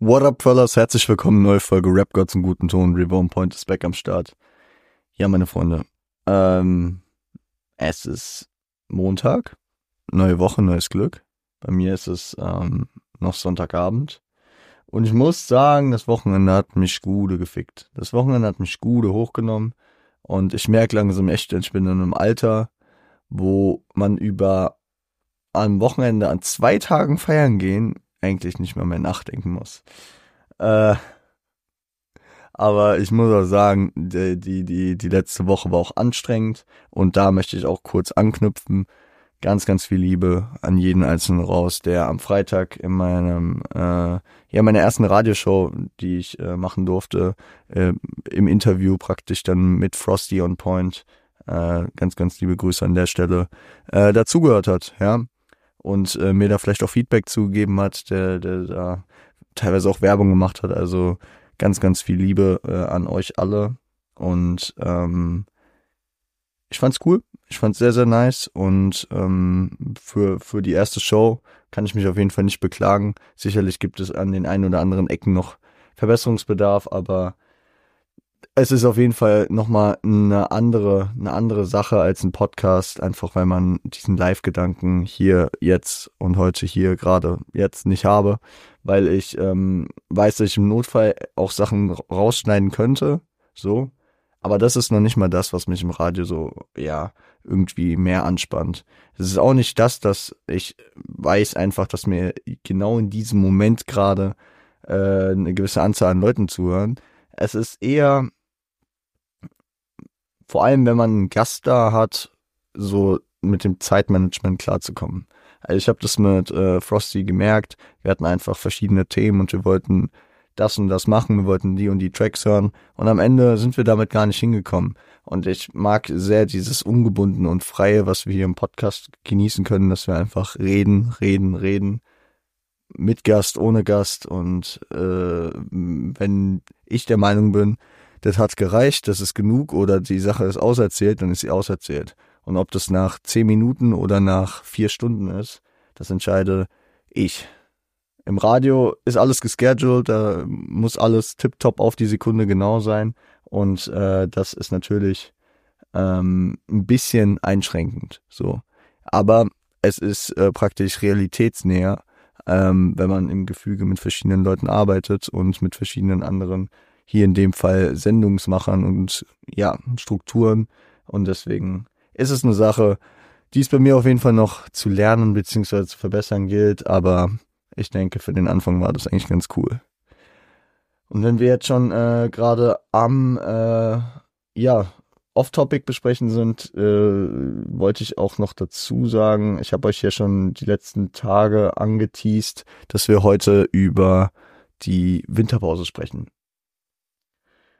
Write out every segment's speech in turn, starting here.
What up, fellas? Herzlich willkommen, neue Folge Rap Gods im guten Ton. Reborn Point ist back am Start. Ja, meine Freunde. Ähm, es ist Montag. Neue Woche, neues Glück. Bei mir ist es ähm, noch Sonntagabend. Und ich muss sagen, das Wochenende hat mich gute gefickt. Das Wochenende hat mich gute hochgenommen. Und ich merke langsam echt, ich bin in einem Alter, wo man über am Wochenende an zwei Tagen feiern gehen eigentlich nicht mehr mehr nachdenken muss. Äh, aber ich muss auch sagen, die, die, die, die letzte Woche war auch anstrengend und da möchte ich auch kurz anknüpfen. Ganz, ganz viel Liebe an jeden Einzelnen raus, der am Freitag in meinem, äh, ja, meiner ersten Radioshow, die ich äh, machen durfte, äh, im Interview praktisch dann mit Frosty on Point, äh, ganz, ganz liebe Grüße an der Stelle, äh, dazugehört hat, ja und äh, mir da vielleicht auch Feedback zugegeben hat, der, der da teilweise auch Werbung gemacht hat. Also ganz, ganz viel Liebe äh, an euch alle. Und ähm, ich fand's cool. Ich fand's sehr, sehr nice. Und ähm, für, für die erste Show kann ich mich auf jeden Fall nicht beklagen. Sicherlich gibt es an den ein oder anderen Ecken noch Verbesserungsbedarf, aber es ist auf jeden Fall nochmal eine andere, eine andere Sache als ein Podcast, einfach weil man diesen Live-Gedanken hier jetzt und heute hier gerade jetzt nicht habe, weil ich ähm, weiß, dass ich im Notfall auch Sachen rausschneiden könnte, so. Aber das ist noch nicht mal das, was mich im Radio so, ja, irgendwie mehr anspannt. Es ist auch nicht das, dass ich weiß einfach, dass mir genau in diesem Moment gerade äh, eine gewisse Anzahl an Leuten zuhören. Es ist eher vor allem wenn man einen Gast da hat, so mit dem Zeitmanagement klarzukommen. Also ich habe das mit äh, Frosty gemerkt. Wir hatten einfach verschiedene Themen und wir wollten das und das machen, wir wollten die und die Tracks hören und am Ende sind wir damit gar nicht hingekommen. Und ich mag sehr dieses ungebundene und freie, was wir hier im Podcast genießen können, dass wir einfach reden, reden, reden, mit Gast, ohne Gast und äh, wenn ich der Meinung bin, das hat gereicht, das ist genug oder die Sache ist auserzählt, dann ist sie auserzählt. Und ob das nach zehn Minuten oder nach vier Stunden ist, das entscheide ich. Im Radio ist alles gescheduled, da muss alles tiptop auf die Sekunde genau sein. Und äh, das ist natürlich ähm, ein bisschen einschränkend. So. Aber es ist äh, praktisch realitätsnäher, ähm, wenn man im Gefüge mit verschiedenen Leuten arbeitet und mit verschiedenen anderen hier in dem Fall Sendungsmachern und ja, Strukturen. Und deswegen ist es eine Sache, die es bei mir auf jeden Fall noch zu lernen bzw. zu verbessern gilt, aber ich denke, für den Anfang war das eigentlich ganz cool. Und wenn wir jetzt schon äh, gerade am äh, ja, Off-Topic besprechen sind, äh, wollte ich auch noch dazu sagen, ich habe euch ja schon die letzten Tage angeteased, dass wir heute über die Winterpause sprechen.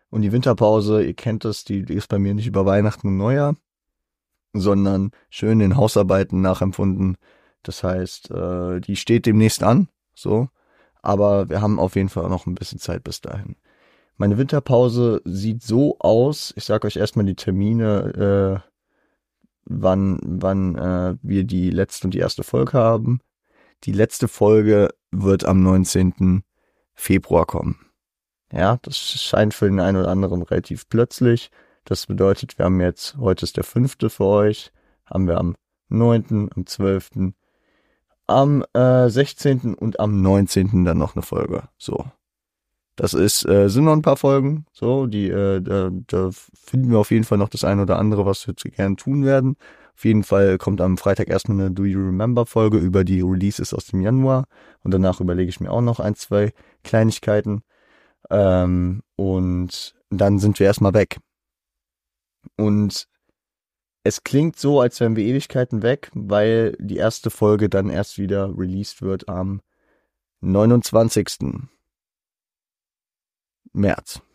Und die Winterpause, ihr kennt das, die, ist bei mir nicht über Weihnachten und Neujahr, sondern schön in Hausarbeiten nachempfunden. Das heißt, äh, die steht demnächst an, so. Aber wir haben auf jeden Fall noch ein bisschen Zeit bis dahin. Meine Winterpause sieht so aus. Ich sage euch erstmal die Termine, äh, wann, wann äh, wir die letzte und die erste Folge haben. Die letzte Folge wird am 19. Februar kommen. Ja, das scheint für den einen oder anderen relativ plötzlich. Das bedeutet, wir haben jetzt, heute ist der fünfte für euch, haben wir am neunten, am zwölften, am äh, 16. und am 19. dann noch eine Folge. So. Das ist, äh, sind noch ein paar Folgen, so, die, äh, da, da finden wir auf jeden Fall noch das eine oder andere, was wir gern tun werden. Auf jeden Fall kommt am Freitag erstmal eine Do You Remember Folge über die Releases aus dem Januar und danach überlege ich mir auch noch ein, zwei Kleinigkeiten. Ähm, und dann sind wir erstmal weg. Und es klingt so, als wären wir Ewigkeiten weg, weil die erste Folge dann erst wieder released wird am 29. März.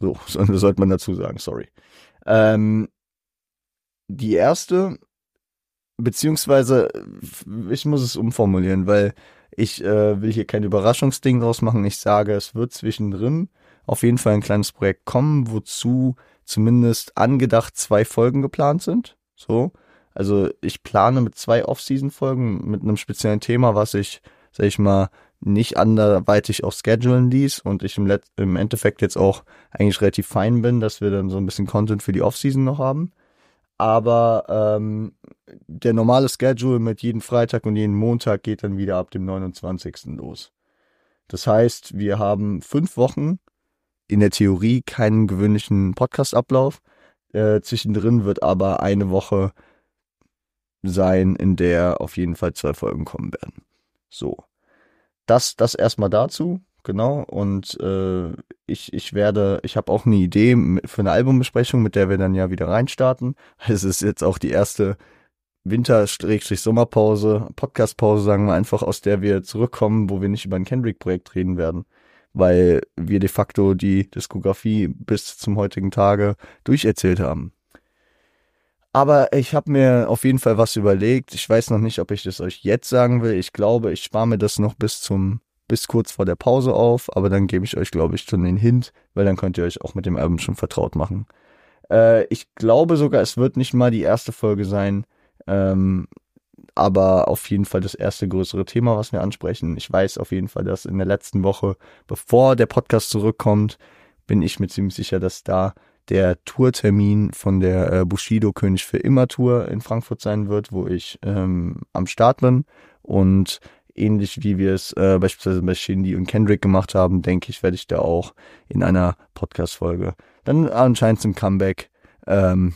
So, sollte man dazu sagen, sorry. Ähm, die erste, beziehungsweise, ich muss es umformulieren, weil ich äh, will hier kein Überraschungsding draus machen. Ich sage, es wird zwischendrin auf jeden Fall ein kleines Projekt kommen, wozu zumindest angedacht zwei Folgen geplant sind. So. Also ich plane mit zwei Off-Season-Folgen mit einem speziellen Thema, was ich, sag ich mal, nicht anderweitig auch schedulen ließ und ich im, Let im Endeffekt jetzt auch eigentlich relativ fein bin, dass wir dann so ein bisschen Content für die Offseason noch haben. Aber ähm, der normale Schedule mit jeden Freitag und jeden Montag geht dann wieder ab dem 29. los. Das heißt, wir haben fünf Wochen in der Theorie keinen gewöhnlichen Podcast-Ablauf. Äh, zwischendrin wird aber eine Woche sein, in der auf jeden Fall zwei Folgen kommen werden. So. Das, das erstmal dazu, genau. Und äh, ich, ich werde, ich habe auch eine Idee für eine Albumbesprechung, mit der wir dann ja wieder reinstarten. Es ist jetzt auch die erste Winter-Sommerpause, Podcast-Pause, sagen wir einfach, aus der wir zurückkommen, wo wir nicht über ein Kendrick-Projekt reden werden, weil wir de facto die Diskografie bis zum heutigen Tage durcherzählt haben. Aber ich habe mir auf jeden Fall was überlegt. Ich weiß noch nicht, ob ich das euch jetzt sagen will. Ich glaube, ich spare mir das noch bis zum bis kurz vor der Pause auf, aber dann gebe ich euch, glaube ich, schon den Hint, weil dann könnt ihr euch auch mit dem Album schon vertraut machen. Äh, ich glaube sogar, es wird nicht mal die erste Folge sein, ähm, aber auf jeden Fall das erste größere Thema, was wir ansprechen. Ich weiß auf jeden Fall, dass in der letzten Woche, bevor der Podcast zurückkommt, bin ich mir ziemlich sicher, dass da der Tourtermin von der äh, Bushido König für immer Tour in Frankfurt sein wird, wo ich ähm, am Start bin. Und ähnlich wie wir es äh, beispielsweise bei Shindy und Kendrick gemacht haben, denke ich, werde ich da auch in einer Podcast-Folge dann anscheinend zum Comeback ähm,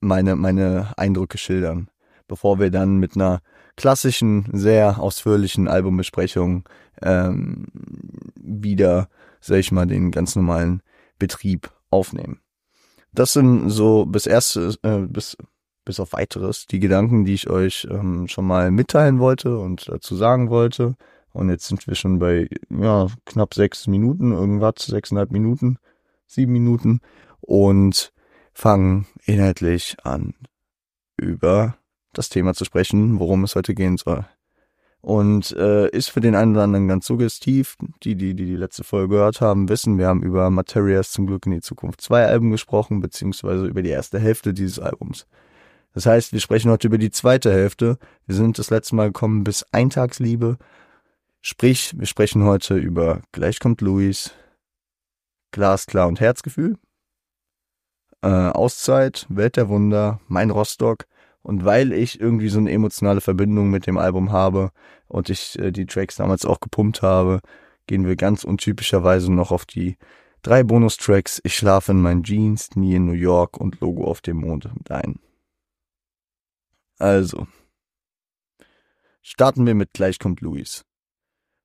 meine, meine Eindrücke schildern, bevor wir dann mit einer klassischen, sehr ausführlichen Albumbesprechung ähm, wieder, sag ich mal, den ganz normalen Betrieb aufnehmen. Das sind so bis erste, äh, bis, bis auf weiteres die Gedanken, die ich euch ähm, schon mal mitteilen wollte und dazu sagen wollte. Und jetzt sind wir schon bei ja, knapp sechs Minuten, irgendwas, sechseinhalb Minuten, sieben Minuten. Und fangen inhaltlich an, über das Thema zu sprechen, worum es heute gehen soll. Und äh, ist für den einen oder anderen ganz suggestiv. Die, die, die die letzte Folge gehört haben, wissen, wir haben über Materias zum Glück in die Zukunft zwei Alben gesprochen, beziehungsweise über die erste Hälfte dieses Albums. Das heißt, wir sprechen heute über die zweite Hälfte. Wir sind das letzte Mal gekommen bis Eintagsliebe. Sprich, wir sprechen heute über Gleich kommt Luis, Glasklar und Herzgefühl äh, Auszeit, Welt der Wunder, mein Rostock. Und weil ich irgendwie so eine emotionale Verbindung mit dem Album habe und ich äh, die Tracks damals auch gepumpt habe, gehen wir ganz untypischerweise noch auf die drei Bonustracks Ich schlafe in meinen Jeans, nie in New York und Logo auf dem Mond mit ein. Also, starten wir mit Gleich kommt Louis.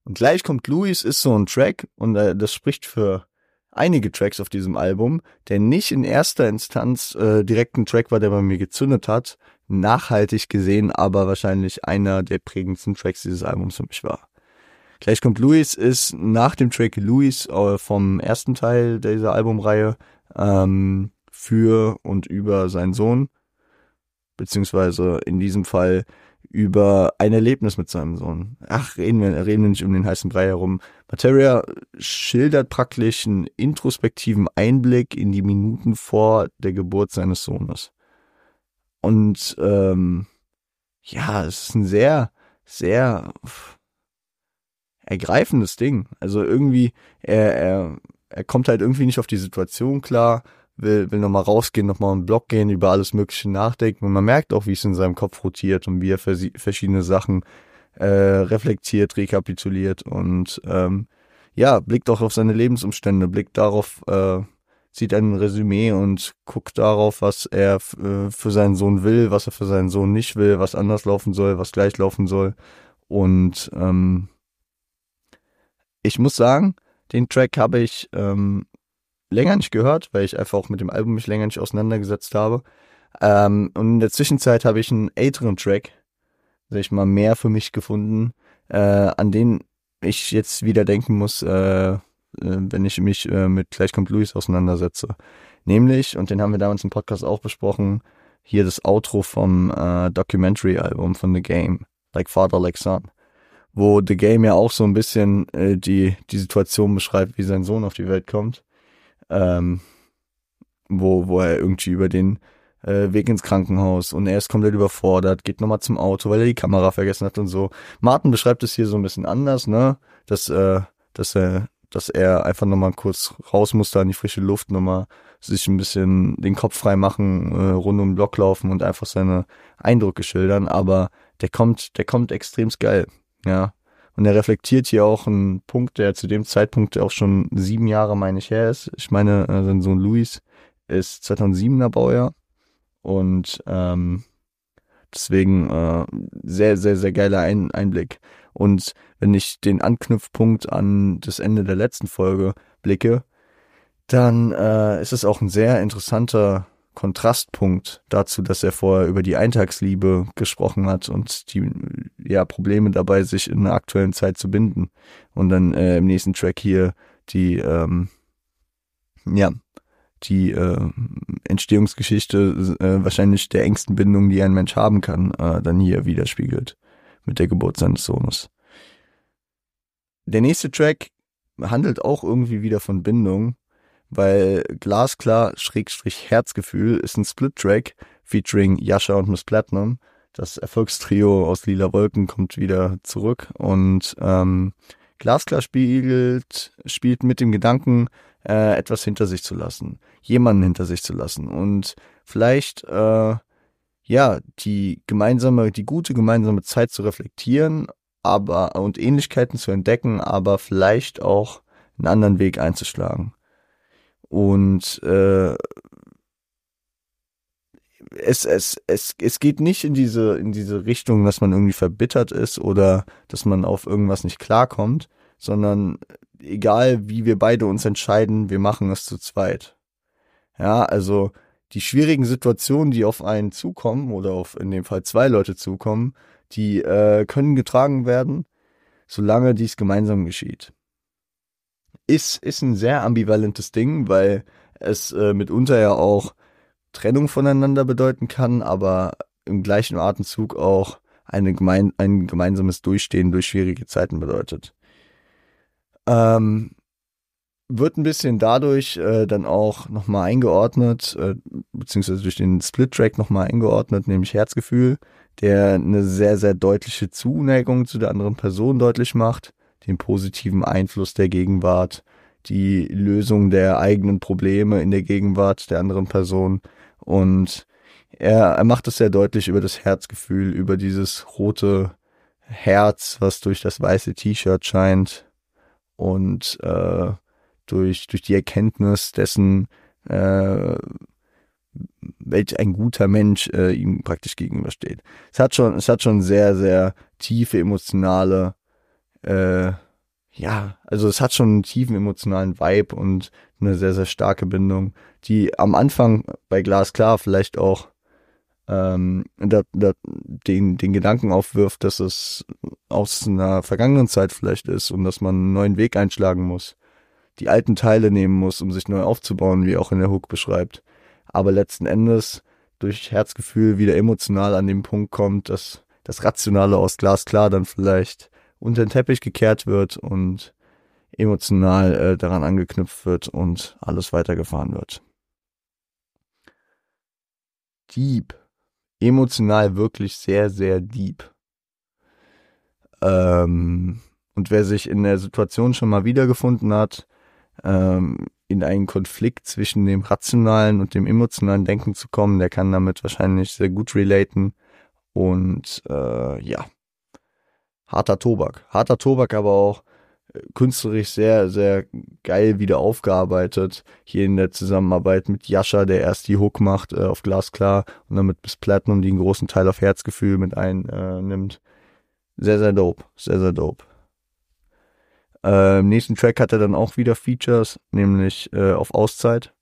Und Gleich kommt Louis ist so ein Track und äh, das spricht für einige Tracks auf diesem Album, der nicht in erster Instanz äh, direkt ein Track war, der bei mir gezündet hat, nachhaltig gesehen, aber wahrscheinlich einer der prägendsten Tracks dieses Albums für mich war. Gleich kommt Louis ist nach dem Track Louis äh, vom ersten Teil dieser Albumreihe ähm, für und über seinen Sohn, beziehungsweise in diesem Fall über ein Erlebnis mit seinem Sohn. Ach, reden wir, reden wir nicht um den heißen Brei herum. Materia schildert praktisch einen introspektiven Einblick in die Minuten vor der Geburt seines Sohnes. Und ähm, ja, es ist ein sehr, sehr ergreifendes Ding. Also irgendwie, er, er, er kommt halt irgendwie nicht auf die Situation klar will, will nochmal rausgehen, nochmal einen Blog gehen, über alles Mögliche nachdenken. Und man merkt auch, wie es in seinem Kopf rotiert und wie er verschiedene Sachen äh, reflektiert, rekapituliert und ähm, ja, blickt auch auf seine Lebensumstände, blickt darauf, äh, sieht ein Resümee und guckt darauf, was er äh, für seinen Sohn will, was er für seinen Sohn nicht will, was anders laufen soll, was gleich laufen soll. Und ähm, ich muss sagen, den Track habe ich ähm, länger nicht gehört, weil ich einfach auch mit dem Album mich länger nicht auseinandergesetzt habe. Ähm, und in der Zwischenzeit habe ich einen älteren Track, sag ich mal, mehr für mich gefunden, äh, an den ich jetzt wieder denken muss, äh, wenn ich mich äh, mit Gleich kommt Luis auseinandersetze. Nämlich, und den haben wir damals im Podcast auch besprochen, hier das Outro vom äh, Documentary-Album von The Game, Like Father, Like Son, wo The Game ja auch so ein bisschen äh, die, die Situation beschreibt, wie sein Sohn auf die Welt kommt ähm, wo, wo er irgendwie über den äh, Weg ins Krankenhaus und er ist komplett überfordert, geht nochmal zum Auto, weil er die Kamera vergessen hat und so. Martin beschreibt es hier so ein bisschen anders, ne? Dass, äh, dass er, dass er einfach nochmal kurz raus musste an die frische Luft, nochmal sich ein bisschen den Kopf frei machen, äh, rund um den Block laufen und einfach seine Eindrücke schildern, aber der kommt, der kommt extremst geil, ja. Und er reflektiert hier auch einen Punkt, der zu dem Zeitpunkt auch schon sieben Jahre, meine ich, her ist. Ich meine, äh, sein Sohn Luis ist 2007er Baujahr und ähm, deswegen äh, sehr, sehr, sehr geiler Ein Einblick. Und wenn ich den Anknüpfpunkt an das Ende der letzten Folge blicke, dann äh, ist es auch ein sehr interessanter Kontrastpunkt dazu, dass er vorher über die Eintagsliebe gesprochen hat und die ja Probleme dabei, sich in der aktuellen Zeit zu binden. Und dann äh, im nächsten Track hier die ähm, ja die äh, Entstehungsgeschichte äh, wahrscheinlich der engsten Bindung, die ein Mensch haben kann, äh, dann hier widerspiegelt mit der Geburt seines Sohnes. Der nächste Track handelt auch irgendwie wieder von Bindung, weil Glasklar Schrägstrich Herzgefühl ist ein Split-Track featuring Yasha und Miss Platinum. Das Erfolgstrio aus Lila Wolken kommt wieder zurück und ähm, Glasklar spiegelt, spielt mit dem Gedanken, äh, etwas hinter sich zu lassen, jemanden hinter sich zu lassen und vielleicht äh, ja die gemeinsame, die gute gemeinsame Zeit zu reflektieren, aber und Ähnlichkeiten zu entdecken, aber vielleicht auch einen anderen Weg einzuschlagen. Und äh, es, es, es, es geht nicht in diese, in diese Richtung, dass man irgendwie verbittert ist oder dass man auf irgendwas nicht klarkommt, sondern egal wie wir beide uns entscheiden, wir machen es zu zweit. Ja, also die schwierigen Situationen, die auf einen zukommen oder auf in dem Fall zwei Leute zukommen, die äh, können getragen werden, solange dies gemeinsam geschieht. Ist, ist ein sehr ambivalentes Ding, weil es äh, mitunter ja auch Trennung voneinander bedeuten kann, aber im gleichen Atemzug auch eine gemein, ein gemeinsames Durchstehen durch schwierige Zeiten bedeutet. Ähm, wird ein bisschen dadurch äh, dann auch nochmal eingeordnet, äh, beziehungsweise durch den Split-Track nochmal eingeordnet, nämlich Herzgefühl, der eine sehr, sehr deutliche Zuneigung zu der anderen Person deutlich macht, den positiven Einfluss der Gegenwart, die Lösung der eigenen Probleme in der Gegenwart der anderen Person. Und er, er macht es sehr deutlich über das Herzgefühl, über dieses rote Herz, was durch das weiße T-Shirt scheint, und äh, durch, durch die Erkenntnis dessen, äh, welch ein guter Mensch äh, ihm praktisch gegenübersteht. Es hat schon, es hat schon sehr, sehr tiefe emotionale, äh, ja, also es hat schon einen tiefen emotionalen Vibe und eine sehr, sehr starke Bindung, die am Anfang bei Glasklar vielleicht auch ähm, da, da, den, den Gedanken aufwirft, dass es aus einer vergangenen Zeit vielleicht ist und dass man einen neuen Weg einschlagen muss, die alten Teile nehmen muss, um sich neu aufzubauen, wie auch in der Hook beschreibt. Aber letzten Endes durch Herzgefühl wieder emotional an den Punkt kommt, dass das Rationale aus Glasklar dann vielleicht unter den Teppich gekehrt wird und emotional äh, daran angeknüpft wird und alles weitergefahren wird. Deep emotional wirklich sehr, sehr deep. Ähm, und wer sich in der Situation schon mal wiedergefunden hat, ähm, in einen Konflikt zwischen dem rationalen und dem emotionalen Denken zu kommen, der kann damit wahrscheinlich sehr gut relaten. Und äh, ja, harter Tobak. Harter Tobak, aber auch künstlerisch sehr, sehr geil wieder aufgearbeitet. Hier in der Zusammenarbeit mit Yasha, der erst die Hook macht äh, auf Glasklar und dann mit Bis Platinum, die einen großen Teil auf Herzgefühl mit einnimmt. Äh, sehr, sehr dope. Sehr, sehr dope. Äh, Im nächsten Track hat er dann auch wieder Features, nämlich äh, auf Auszeit.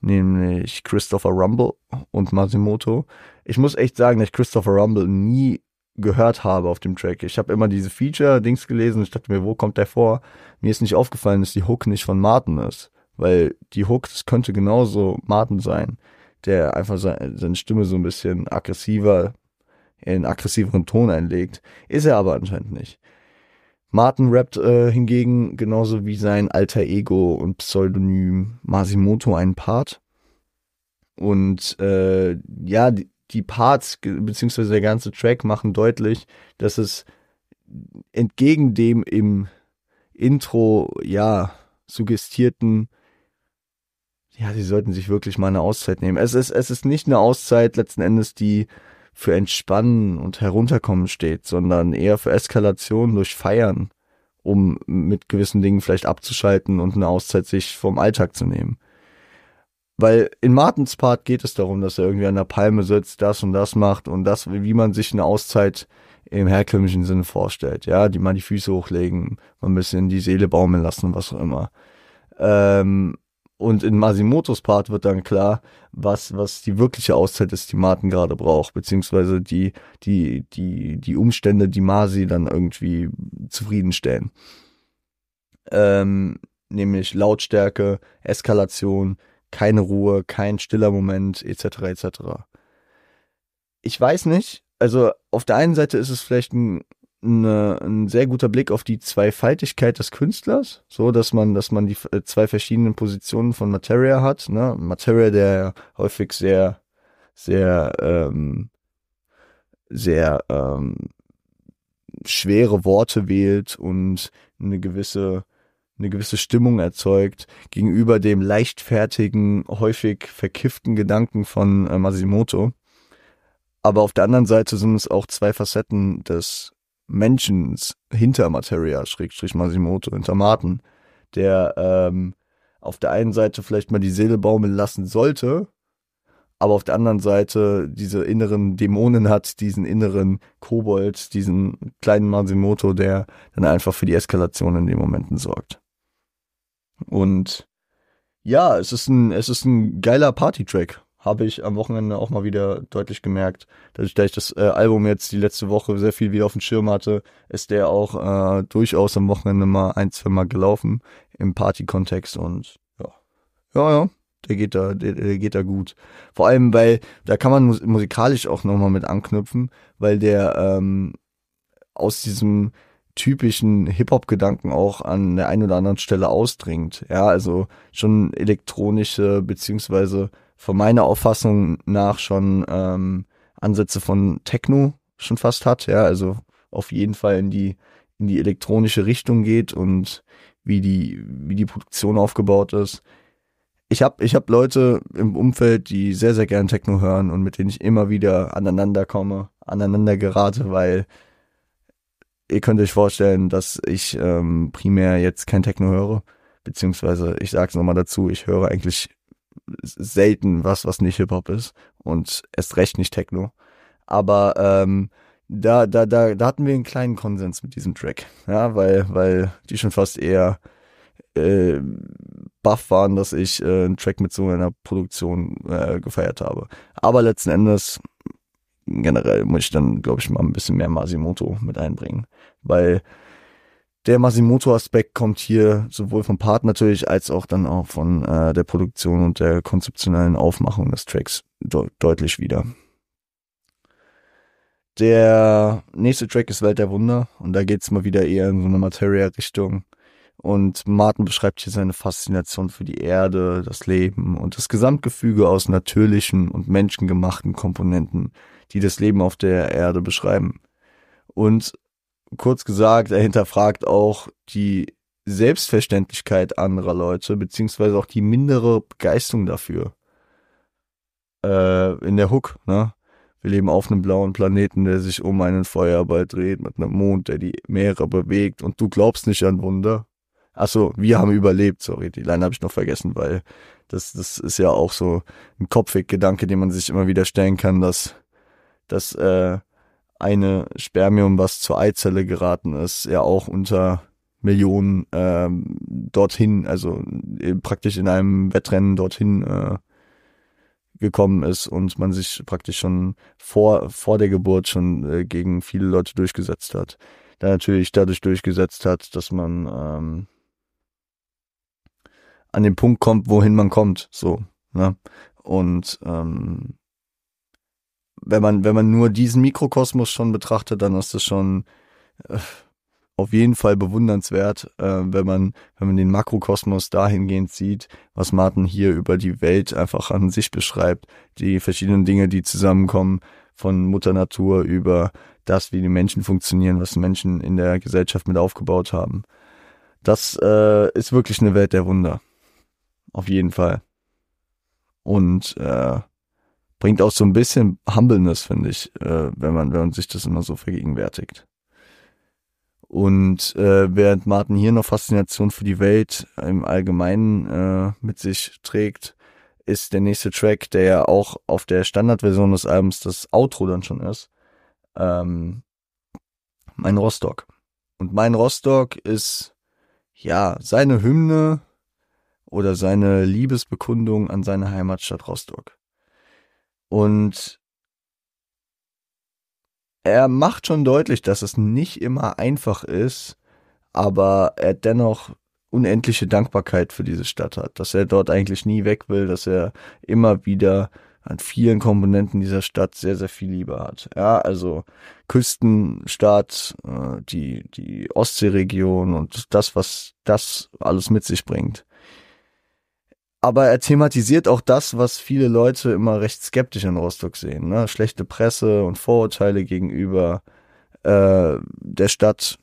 Nämlich Christopher Rumble und Masimoto. Ich muss echt sagen, dass ich Christopher Rumble nie gehört habe auf dem Track. Ich habe immer diese Feature-Dings gelesen und ich dachte mir, wo kommt der vor? Mir ist nicht aufgefallen, dass die Hook nicht von Martin ist. Weil die Hook, das könnte genauso Martin sein, der einfach seine Stimme so ein bisschen aggressiver, in aggressiveren Ton einlegt. Ist er aber anscheinend nicht. Martin rappt äh, hingegen genauso wie sein alter Ego und Pseudonym Masimoto einen Part. Und äh, ja, die, die Parts beziehungsweise der ganze Track machen deutlich, dass es entgegen dem im Intro ja suggestierten ja, sie sollten sich wirklich mal eine Auszeit nehmen. Es ist, es ist nicht eine Auszeit letzten Endes, die für Entspannen und Herunterkommen steht, sondern eher für Eskalation durch Feiern, um mit gewissen Dingen vielleicht abzuschalten und eine Auszeit sich vom Alltag zu nehmen. Weil in Martins Part geht es darum, dass er irgendwie an der Palme sitzt, das und das macht und das, wie man sich eine Auszeit im herkömmlichen Sinne vorstellt. Ja, die mal die Füße hochlegen, mal ein bisschen die Seele baumeln lassen, was auch immer. Ähm, und in Masimotos Part wird dann klar, was, was die wirkliche Auszeit ist, die Martin gerade braucht, beziehungsweise die, die, die, die Umstände, die Masi dann irgendwie zufriedenstellen. Ähm, nämlich Lautstärke, Eskalation, keine Ruhe, kein stiller Moment, etc. etc. Ich weiß nicht, also auf der einen Seite ist es vielleicht ein eine, ein sehr guter Blick auf die Zweifaltigkeit des Künstlers, so dass man, dass man die äh, zwei verschiedenen Positionen von Materia hat. Ne? Materia, der häufig sehr, sehr, ähm, sehr ähm, schwere Worte wählt und eine gewisse eine gewisse Stimmung erzeugt gegenüber dem leichtfertigen, häufig verkifften Gedanken von äh, Masimoto. Aber auf der anderen Seite sind es auch zwei Facetten des Menschen hinter Materia, Schrägstrich Masimoto, hinter Martin, der ähm, auf der einen Seite vielleicht mal die Seele baumeln lassen sollte, aber auf der anderen Seite diese inneren Dämonen hat, diesen inneren Kobold, diesen kleinen Masimoto, der dann einfach für die Eskalation in den Momenten sorgt. Und ja, es ist ein, es ist ein geiler Party-Track habe ich am Wochenende auch mal wieder deutlich gemerkt. Dass ich das äh, Album jetzt die letzte Woche sehr viel wieder auf dem Schirm hatte, ist der auch äh, durchaus am Wochenende mal ein, zwei Mal gelaufen im Party-Kontext und ja, ja, ja, der geht da, der, der geht da gut. Vor allem, weil da kann man mus musikalisch auch nochmal mit anknüpfen, weil der ähm, aus diesem typischen Hip-Hop-Gedanken auch an der einen oder anderen Stelle ausdringt. Ja, also schon elektronische beziehungsweise von meiner Auffassung nach schon ähm, Ansätze von Techno schon fast hat, ja, also auf jeden Fall in die in die elektronische Richtung geht und wie die wie die Produktion aufgebaut ist. Ich habe ich hab Leute im Umfeld, die sehr sehr gern Techno hören und mit denen ich immer wieder aneinander komme, aneinander gerate, weil ihr könnt euch vorstellen, dass ich ähm, primär jetzt kein Techno höre, beziehungsweise ich sage es nochmal dazu, ich höre eigentlich selten was, was nicht Hip-Hop ist und erst recht nicht Techno. Aber ähm, da, da, da, da hatten wir einen kleinen Konsens mit diesem Track, ja, weil, weil die schon fast eher äh, baff waren, dass ich äh, einen Track mit so einer Produktion äh, gefeiert habe. Aber letzten Endes generell muss ich dann, glaube ich, mal ein bisschen mehr Masimoto mit einbringen, weil der Masimoto-Aspekt kommt hier sowohl vom Part natürlich als auch dann auch von äh, der Produktion und der konzeptionellen Aufmachung des Tracks de deutlich wieder. Der nächste Track ist Welt der Wunder und da geht's mal wieder eher in so eine Materia-Richtung. Und Martin beschreibt hier seine Faszination für die Erde, das Leben und das Gesamtgefüge aus natürlichen und menschengemachten Komponenten, die das Leben auf der Erde beschreiben. Und kurz gesagt, er hinterfragt auch die Selbstverständlichkeit anderer Leute, beziehungsweise auch die mindere Begeisterung dafür. Äh, in der Hook, ne? Wir leben auf einem blauen Planeten, der sich um einen Feuerball dreht, mit einem Mond, der die Meere bewegt und du glaubst nicht an Wunder. Achso, wir haben überlebt, sorry, die Line habe ich noch vergessen, weil das, das ist ja auch so ein Kopfweg-Gedanke, den man sich immer wieder stellen kann, dass, dass äh, eine Spermium, was zur Eizelle geraten ist, ja auch unter Millionen ähm, dorthin, also äh, praktisch in einem Wettrennen dorthin äh, gekommen ist und man sich praktisch schon vor, vor der Geburt schon äh, gegen viele Leute durchgesetzt hat. Da natürlich dadurch durchgesetzt hat, dass man ähm, an den Punkt kommt, wohin man kommt, so. Ne? Und ähm, wenn man, wenn man nur diesen Mikrokosmos schon betrachtet, dann ist das schon, äh, auf jeden Fall bewundernswert, äh, wenn man, wenn man den Makrokosmos dahingehend sieht, was Martin hier über die Welt einfach an sich beschreibt, die verschiedenen Dinge, die zusammenkommen, von Mutter Natur über das, wie die Menschen funktionieren, was Menschen in der Gesellschaft mit aufgebaut haben. Das äh, ist wirklich eine Welt der Wunder. Auf jeden Fall. Und äh, bringt auch so ein bisschen Humbleness, finde ich, äh, wenn man, wenn man sich das immer so vergegenwärtigt. Und äh, während Martin hier noch Faszination für die Welt im Allgemeinen äh, mit sich trägt, ist der nächste Track, der ja auch auf der Standardversion des Albums das Outro dann schon ist, ähm, mein Rostock. Und mein Rostock ist ja seine Hymne oder seine Liebesbekundung an seine Heimatstadt Rostock. Und er macht schon deutlich, dass es nicht immer einfach ist, aber er dennoch unendliche Dankbarkeit für diese Stadt hat, dass er dort eigentlich nie weg will, dass er immer wieder an vielen Komponenten dieser Stadt sehr, sehr viel Liebe hat. Ja, also Küstenstadt, äh, die, die Ostseeregion und das, was das alles mit sich bringt. Aber er thematisiert auch das, was viele Leute immer recht skeptisch in Rostock sehen. Ne? Schlechte Presse und Vorurteile gegenüber äh, der Stadt.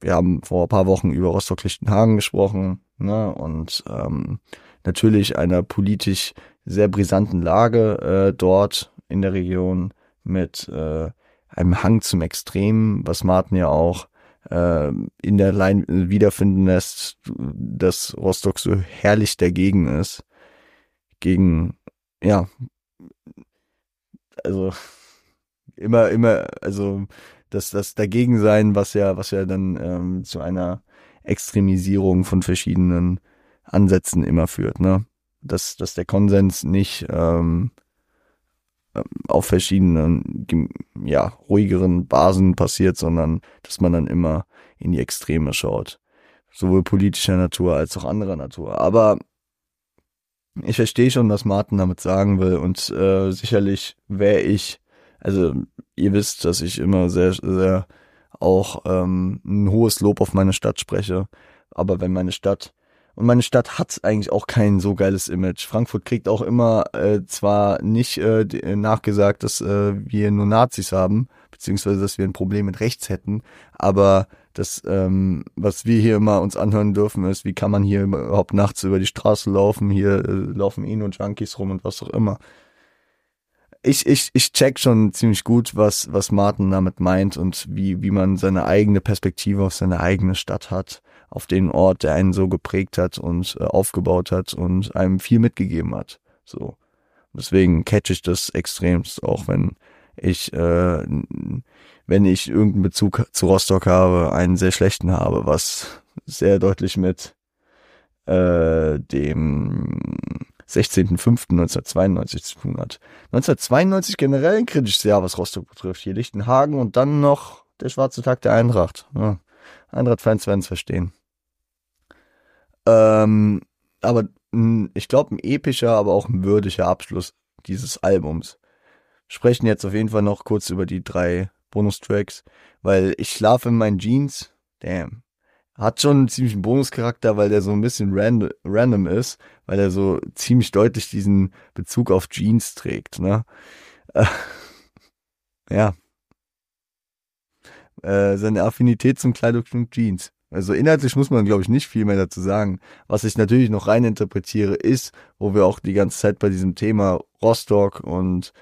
Wir haben vor ein paar Wochen über Rostock-Lichtenhagen gesprochen. Ne? Und ähm, natürlich einer politisch sehr brisanten Lage äh, dort in der Region mit äh, einem Hang zum Extremen, was Martin ja auch äh, in der Line wiederfinden lässt, dass Rostock so herrlich dagegen ist. Gegen, ja, also immer, immer, also das, das Dagegensein, was ja, was ja dann ähm, zu einer Extremisierung von verschiedenen Ansätzen immer führt, ne? Dass, dass der Konsens nicht ähm, auf verschiedenen, ja, ruhigeren Basen passiert, sondern dass man dann immer in die Extreme schaut. Sowohl politischer Natur als auch anderer Natur. Aber ich verstehe schon, was Martin damit sagen will und äh, sicherlich wäre ich, also ihr wisst, dass ich immer sehr, sehr auch ähm, ein hohes Lob auf meine Stadt spreche. Aber wenn meine Stadt und meine Stadt hat eigentlich auch kein so geiles Image. Frankfurt kriegt auch immer äh, zwar nicht äh, nachgesagt, dass äh, wir nur Nazis haben, beziehungsweise dass wir ein Problem mit rechts hätten, aber das, ähm, was wir hier immer uns anhören dürfen, ist, wie kann man hier überhaupt nachts über die Straße laufen, hier äh, laufen eh nur Junkies rum und was auch immer. Ich, ich, ich check schon ziemlich gut, was, was Martin damit meint und wie, wie man seine eigene Perspektive auf seine eigene Stadt hat auf den Ort, der einen so geprägt hat und äh, aufgebaut hat und einem viel mitgegeben hat. So. Deswegen catch ich das extremst, auch wenn ich, äh, wenn ich irgendeinen Bezug zu Rostock habe, einen sehr schlechten habe, was sehr deutlich mit äh, dem 16.05.1992 zu tun hat. 1992 generell ein kritisches Jahr, was Rostock betrifft. Hier Lichtenhagen und dann noch der schwarze Tag der Eintracht. Ja. Eintracht-Fans werden es verstehen. Ähm, aber ich glaube, ein epischer, aber auch ein würdiger Abschluss dieses Albums. Sprechen jetzt auf jeden Fall noch kurz über die drei Bonustracks, weil ich schlafe in meinen Jeans. Damn. Hat schon einen ziemlichen Bonuscharakter, weil der so ein bisschen random, random ist, weil er so ziemlich deutlich diesen Bezug auf Jeans trägt, ne? Ja. Äh, seine Affinität zum Kleidungsstück Jeans. Also inhaltlich muss man, glaube ich, nicht viel mehr dazu sagen. Was ich natürlich noch rein interpretiere, ist, wo wir auch die ganze Zeit bei diesem Thema Rostock und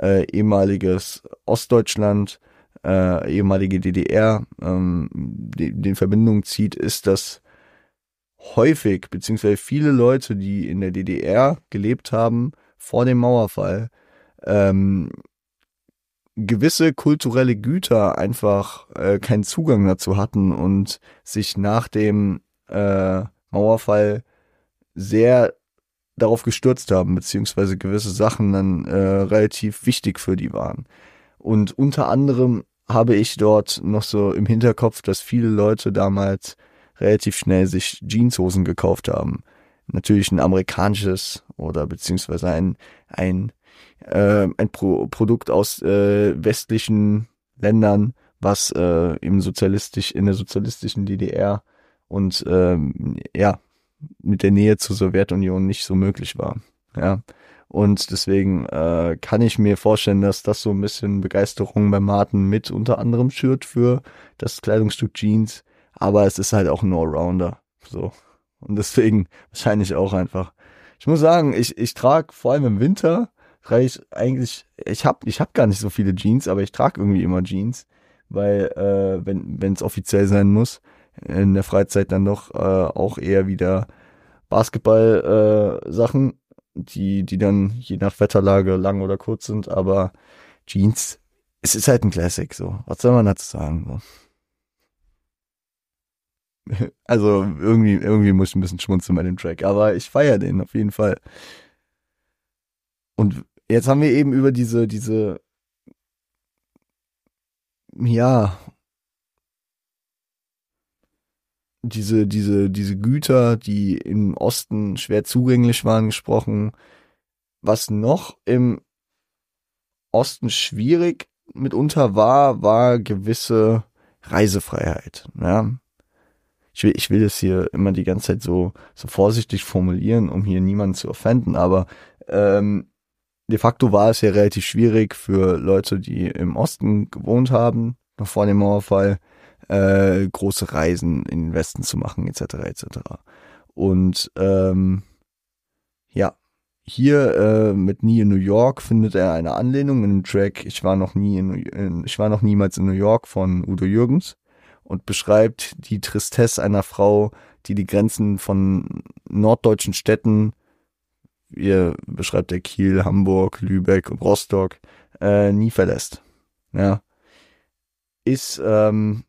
äh, ehemaliges Ostdeutschland, äh, ehemalige DDR, ähm, in Verbindung zieht, ist, dass häufig, beziehungsweise viele Leute, die in der DDR gelebt haben, vor dem Mauerfall, ähm, gewisse kulturelle Güter einfach äh, keinen Zugang dazu hatten und sich nach dem äh, Mauerfall sehr darauf gestürzt haben, beziehungsweise gewisse Sachen dann äh, relativ wichtig für die waren. Und unter anderem habe ich dort noch so im Hinterkopf, dass viele Leute damals relativ schnell sich Jeanshosen gekauft haben. Natürlich ein amerikanisches oder beziehungsweise ein, ein äh, ein Pro Produkt aus äh, westlichen Ländern, was äh, im sozialistisch, in der sozialistischen DDR und ähm, ja, mit der Nähe zur Sowjetunion nicht so möglich war. Ja. Und deswegen äh, kann ich mir vorstellen, dass das so ein bisschen Begeisterung bei Martin mit unter anderem schürt für das Kleidungsstück Jeans. Aber es ist halt auch ein Allrounder. So. Und deswegen wahrscheinlich auch einfach. Ich muss sagen, ich, ich trage vor allem im Winter, trage ich eigentlich, ich habe ich hab gar nicht so viele Jeans, aber ich trage irgendwie immer Jeans, weil äh, wenn es offiziell sein muss, in der Freizeit dann doch äh, auch eher wieder Basketball-Sachen, äh, die, die dann je nach Wetterlage lang oder kurz sind, aber Jeans, es ist halt ein Classic, so. Was soll man dazu sagen? So. Also irgendwie, irgendwie muss ich ein bisschen schmunzeln bei dem Track, aber ich feiere den auf jeden Fall. Und jetzt haben wir eben über diese, diese, ja, diese, diese, diese Güter, die im Osten schwer zugänglich waren, gesprochen. Was noch im Osten schwierig mitunter war, war gewisse Reisefreiheit. Ja. Ich will, ich will das hier immer die ganze Zeit so, so vorsichtig formulieren, um hier niemanden zu offenden, aber ähm, de facto war es ja relativ schwierig für Leute, die im Osten gewohnt haben, noch vor dem Mauerfall, äh, große Reisen in den Westen zu machen, etc. etc. Und ähm, ja, hier äh, mit Nie in New York findet er eine Anlehnung in dem Track Ich war noch nie in, in, ich war noch niemals in New York von Udo Jürgens und beschreibt die Tristesse einer Frau, die die Grenzen von norddeutschen Städten, wie beschreibt er Kiel, Hamburg, Lübeck und Rostock, äh, nie verlässt. Ja. Ist ähm,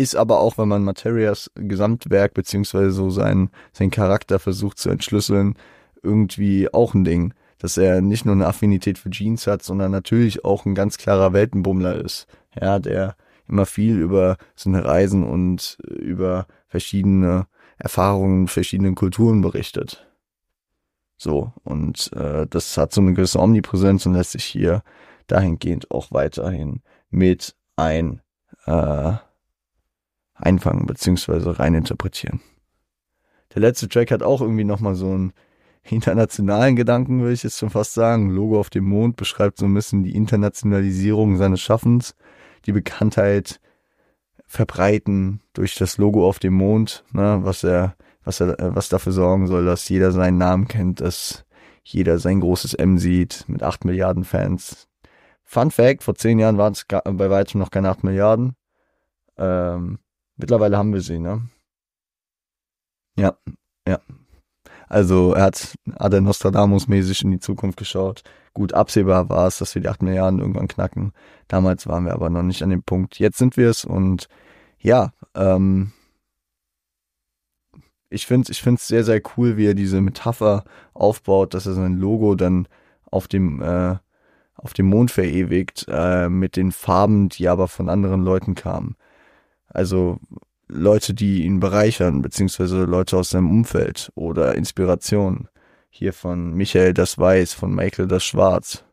ist aber auch, wenn man Materias Gesamtwerk beziehungsweise so seinen, seinen Charakter versucht zu entschlüsseln, irgendwie auch ein Ding, dass er nicht nur eine Affinität für Jeans hat, sondern natürlich auch ein ganz klarer Weltenbummler ist, ja, der immer viel über seine Reisen und über verschiedene Erfahrungen in verschiedenen Kulturen berichtet. So, und äh, das hat so eine gewisse Omnipräsenz und lässt sich hier dahingehend auch weiterhin mit ein äh, einfangen beziehungsweise reininterpretieren. Der letzte Track hat auch irgendwie nochmal so einen internationalen Gedanken, würde ich jetzt schon fast sagen. Logo auf dem Mond beschreibt so ein bisschen die Internationalisierung seines Schaffens, die Bekanntheit verbreiten durch das Logo auf dem Mond, ne, was er, was er, was dafür sorgen soll, dass jeder seinen Namen kennt, dass jeder sein großes M sieht mit acht Milliarden Fans. Fun Fact, vor zehn Jahren waren es bei weitem noch keine acht Milliarden. Ähm, Mittlerweile haben wir sie, ne? Ja, ja. Also er hat, er Nostradamus-mäßig in die Zukunft geschaut. Gut, absehbar war es, dass wir die 8 Milliarden irgendwann knacken. Damals waren wir aber noch nicht an dem Punkt. Jetzt sind wir es und ja, ähm, ich finde ich finde es sehr, sehr cool, wie er diese Metapher aufbaut, dass er sein Logo dann auf dem, äh, auf dem Mond verewigt, äh, mit den Farben, die aber von anderen Leuten kamen. Also Leute, die ihn bereichern, beziehungsweise Leute aus seinem Umfeld oder Inspiration. Hier von Michael das Weiß, von Michael das Schwarz,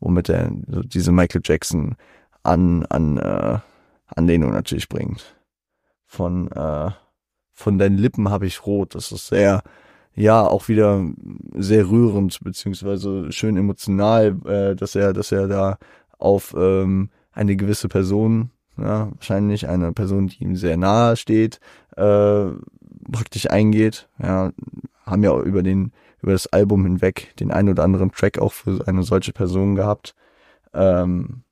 womit er so diese Michael Jackson an, an äh, Anlehnung natürlich bringt. Von, äh, von deinen Lippen habe ich rot. Das ist sehr, ja, auch wieder sehr rührend, beziehungsweise schön emotional, äh, dass er, dass er da auf ähm, eine gewisse Person ja, wahrscheinlich eine Person, die ihm sehr nahe steht, äh, praktisch eingeht. Ja, haben ja über den über das Album hinweg den ein oder anderen Track auch für eine solche Person gehabt. Ähm,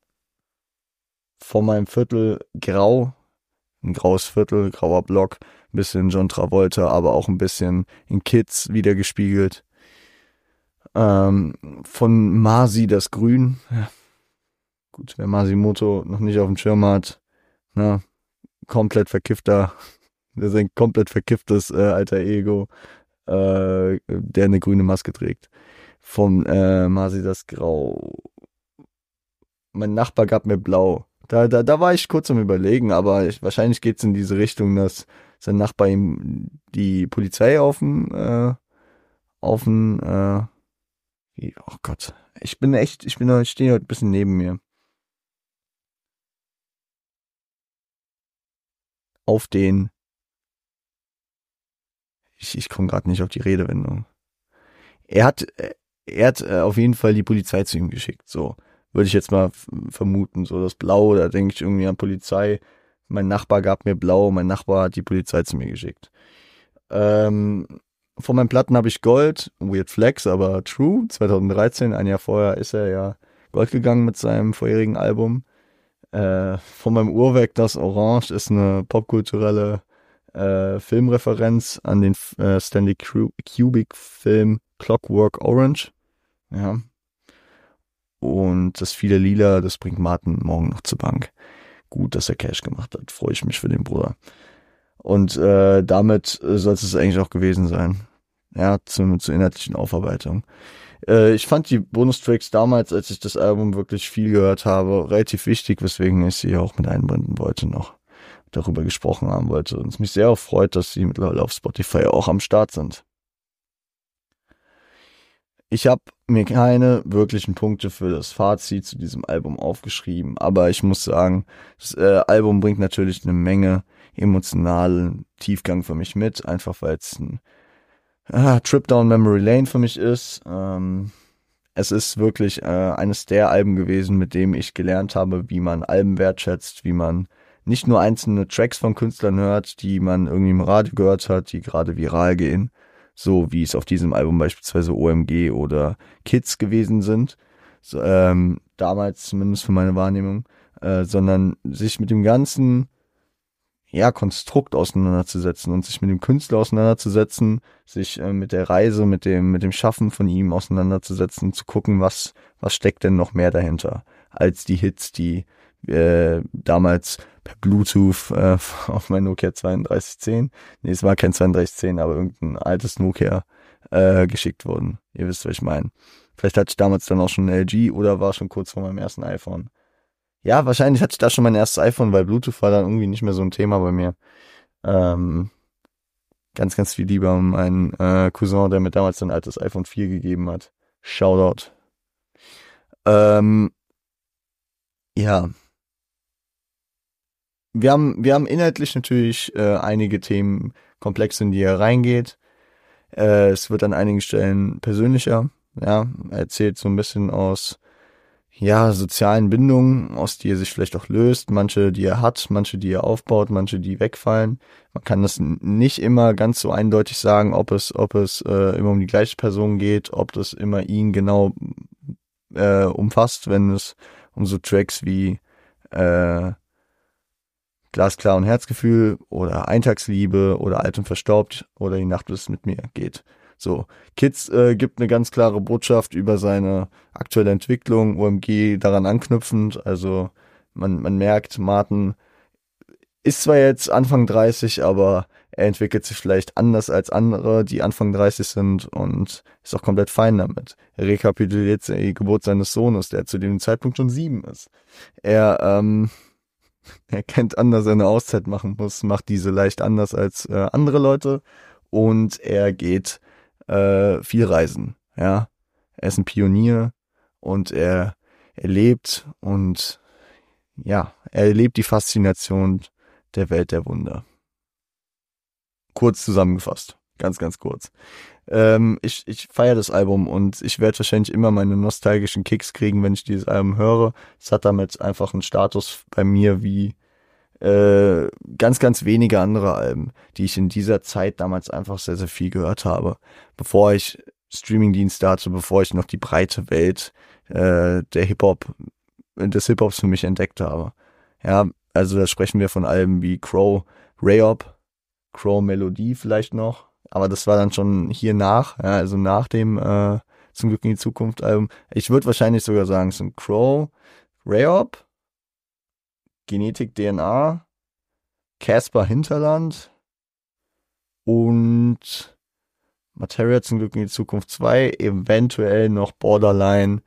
vor meinem Viertel grau, ein graues Viertel, grauer Block, ein bisschen John Travolta, aber auch ein bisschen in Kids wiedergespiegelt. Ähm, von Masi das Grün, ja, gut, wer Masimoto noch nicht auf dem Schirm hat, ne, komplett verkiffter, der sein komplett verkifftes äh, alter Ego, äh, der eine grüne Maske trägt. Von äh, Masi das Grau. Mein Nachbar gab mir blau. Da, da, da war ich kurz am Überlegen, aber ich, wahrscheinlich es in diese Richtung, dass sein Nachbar ihm die Polizei auf dem, äh, auf dem, äh, oh Gott, ich bin echt, ich bin, ich stehe heute ein bisschen neben mir. Auf den ich, ich komme gerade nicht auf die Redewendung. Er hat, er hat äh, auf jeden Fall die Polizei zu ihm geschickt. So würde ich jetzt mal vermuten. So das Blau, da denke ich irgendwie an Polizei. Mein Nachbar gab mir Blau, mein Nachbar hat die Polizei zu mir geschickt. Ähm, von meinen Platten habe ich Gold, Weird Flex, aber True. 2013, ein Jahr vorher, ist er ja Gold gegangen mit seinem vorherigen Album. Äh, von meinem Uhrwerk, das Orange, ist eine popkulturelle äh, Filmreferenz an den äh, Stanley Kubrick-Film Clockwork Orange. Ja. Und das viele Lila, das bringt Martin morgen noch zur Bank. Gut, dass er Cash gemacht hat. Freue ich mich für den Bruder. Und äh, damit soll es eigentlich auch gewesen sein. Ja, zum, zur inhaltlichen Aufarbeitung. Äh, ich fand die Bonustracks damals, als ich das Album wirklich viel gehört habe, relativ wichtig, weswegen ich sie auch mit einbinden wollte noch darüber gesprochen haben wollte. Und es mich sehr freut, dass sie mittlerweile auf Spotify auch am Start sind. Ich habe mir keine wirklichen Punkte für das Fazit zu diesem Album aufgeschrieben, aber ich muss sagen, das äh, Album bringt natürlich eine Menge emotionalen Tiefgang für mich mit, einfach weil es ein ah, Trip Down Memory Lane für mich ist. Ähm, es ist wirklich äh, eines der Alben gewesen, mit dem ich gelernt habe, wie man Alben wertschätzt, wie man nicht nur einzelne Tracks von Künstlern hört, die man irgendwie im Radio gehört hat, die gerade viral gehen, so wie es auf diesem Album beispielsweise OMG oder Kids gewesen sind, so, ähm, damals zumindest für meine Wahrnehmung, äh, sondern sich mit dem ganzen ja, Konstrukt auseinanderzusetzen und sich mit dem Künstler auseinanderzusetzen, sich äh, mit der Reise, mit dem, mit dem Schaffen von ihm auseinanderzusetzen, zu gucken, was, was steckt denn noch mehr dahinter, als die Hits, die äh, damals per Bluetooth äh, auf mein Nokia 3210, nee, es war kein 3210, aber irgendein altes Nokia äh, geschickt wurden. Ihr wisst, was ich meine. Vielleicht hatte ich damals dann auch schon ein LG oder war schon kurz vor meinem ersten iPhone. Ja, wahrscheinlich hatte ich da schon mein erstes iPhone, weil Bluetooth war dann irgendwie nicht mehr so ein Thema bei mir. Ähm, ganz, ganz viel lieber um meinen äh, Cousin, der mir damals ein altes iPhone 4 gegeben hat. Shoutout. Ähm, ja, wir haben, wir haben inhaltlich natürlich äh, einige Themenkomplexe, in die er reingeht. Äh, es wird an einigen Stellen persönlicher. Ja, er erzählt so ein bisschen aus ja, sozialen Bindungen, aus die er sich vielleicht auch löst, manche, die er hat, manche, die er aufbaut, manche, die wegfallen. Man kann das nicht immer ganz so eindeutig sagen, ob es, ob es äh, immer um die gleiche Person geht, ob das immer ihn genau äh, umfasst, wenn es um so Tracks wie äh, Glasklar und Herzgefühl oder Eintagsliebe oder Alt und Verstaubt oder Die Nacht ist mit mir geht. So, Kids äh, gibt eine ganz klare Botschaft über seine aktuelle Entwicklung, OMG daran anknüpfend. Also man, man merkt, Martin ist zwar jetzt Anfang 30, aber er entwickelt sich vielleicht anders als andere, die Anfang 30 sind und ist auch komplett fein damit. Er rekapituliert die Geburt seines Sohnes, der zu dem Zeitpunkt schon sieben ist. Er ähm, er kennt an, dass er eine Auszeit machen muss, macht diese leicht anders als äh, andere Leute und er geht äh, viel reisen. Ja, er ist ein Pionier und er erlebt und ja, er erlebt die Faszination der Welt der Wunder. Kurz zusammengefasst, ganz, ganz kurz. Ähm, ich ich feiere das Album und ich werde wahrscheinlich immer meine nostalgischen Kicks kriegen, wenn ich dieses Album höre. Es hat damit einfach einen Status bei mir wie äh, ganz, ganz wenige andere Alben, die ich in dieser Zeit damals einfach sehr, sehr viel gehört habe. Bevor ich Streamingdienste hatte, bevor ich noch die breite Welt äh, der Hip-Hop, des Hip-Hops für mich entdeckt habe. Ja, also da sprechen wir von Alben wie Crow, Rayop, Crow Melodie vielleicht noch, aber das war dann schon hier nach, ja, also nach dem äh, Zum Glück in die Zukunft Album. Ich würde wahrscheinlich sogar sagen, es sind Crow, Rayop, Genetik DNA, Casper Hinterland und Materia zum Glück in die Zukunft 2, eventuell noch Borderline,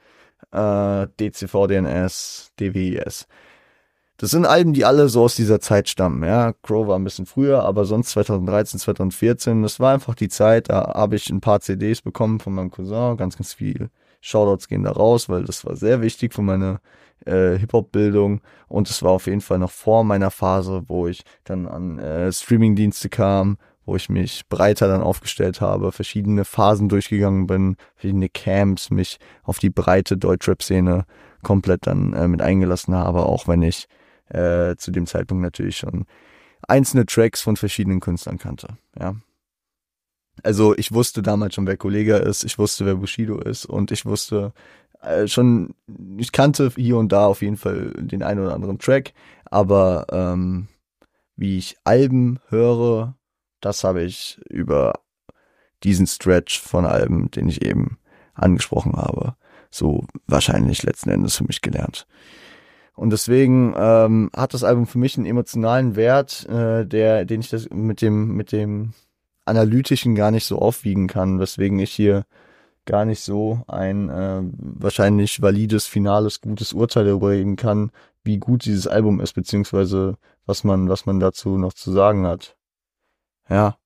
äh, DCV DNS, DWIS. Das sind Alben, die alle so aus dieser Zeit stammen. Ja, Crow war ein bisschen früher, aber sonst 2013, 2014, das war einfach die Zeit, da habe ich ein paar CDs bekommen von meinem Cousin, ganz, ganz viel. Shoutouts gehen da raus, weil das war sehr wichtig für meine äh, Hip-Hop-Bildung. Und es war auf jeden Fall noch vor meiner Phase, wo ich dann an äh, Streaming-Dienste kam, wo ich mich breiter dann aufgestellt habe, verschiedene Phasen durchgegangen bin, verschiedene Camps, mich auf die breite Deutschrap-Szene komplett dann äh, mit eingelassen habe, auch wenn ich äh, zu dem Zeitpunkt natürlich schon einzelne Tracks von verschiedenen Künstlern kannte, ja. Also ich wusste damals schon, wer Kollega ist, ich wusste, wer Bushido ist und ich wusste äh, schon, ich kannte hier und da auf jeden Fall den einen oder anderen Track, aber ähm, wie ich Alben höre, das habe ich über diesen Stretch von Alben, den ich eben angesprochen habe, so wahrscheinlich letzten Endes für mich gelernt. Und deswegen ähm, hat das Album für mich einen emotionalen Wert, äh, der, den ich das mit dem, mit dem analytischen gar nicht so aufwiegen kann, weswegen ich hier gar nicht so ein äh, wahrscheinlich valides, finales, gutes Urteil darüber geben kann, wie gut dieses Album ist, beziehungsweise was man, was man dazu noch zu sagen hat. Ja.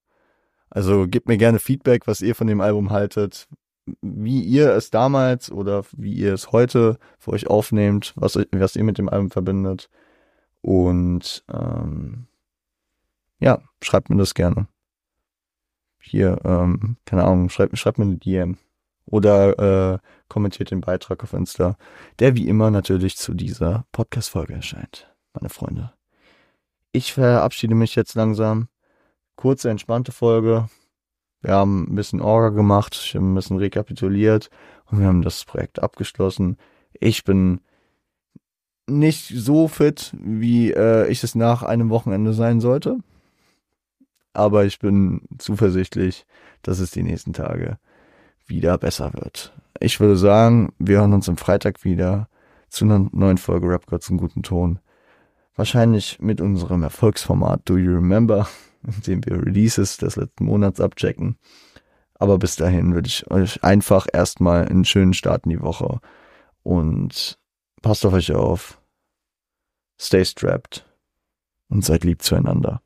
Also gebt mir gerne Feedback, was ihr von dem Album haltet, wie ihr es damals oder wie ihr es heute für euch aufnehmt, was, was ihr mit dem Album verbindet. Und ähm, ja, schreibt mir das gerne. Hier, ähm, keine Ahnung, schreibt, schreibt mir eine DM. Oder äh, kommentiert den Beitrag auf Insta, der wie immer natürlich zu dieser Podcast-Folge erscheint, meine Freunde. Ich verabschiede mich jetzt langsam. Kurze, entspannte Folge. Wir haben ein bisschen Orga gemacht, ich habe ein bisschen rekapituliert und wir haben das Projekt abgeschlossen. Ich bin nicht so fit, wie äh, ich es nach einem Wochenende sein sollte. Aber ich bin zuversichtlich, dass es die nächsten Tage wieder besser wird. Ich würde sagen, wir hören uns am Freitag wieder zu einer neuen Folge Rap God zum guten Ton. Wahrscheinlich mit unserem Erfolgsformat Do You Remember, in dem wir Releases des letzten Monats abchecken. Aber bis dahin würde ich euch einfach erstmal einen schönen Start in die Woche und passt auf euch auf, stay strapped und seid lieb zueinander.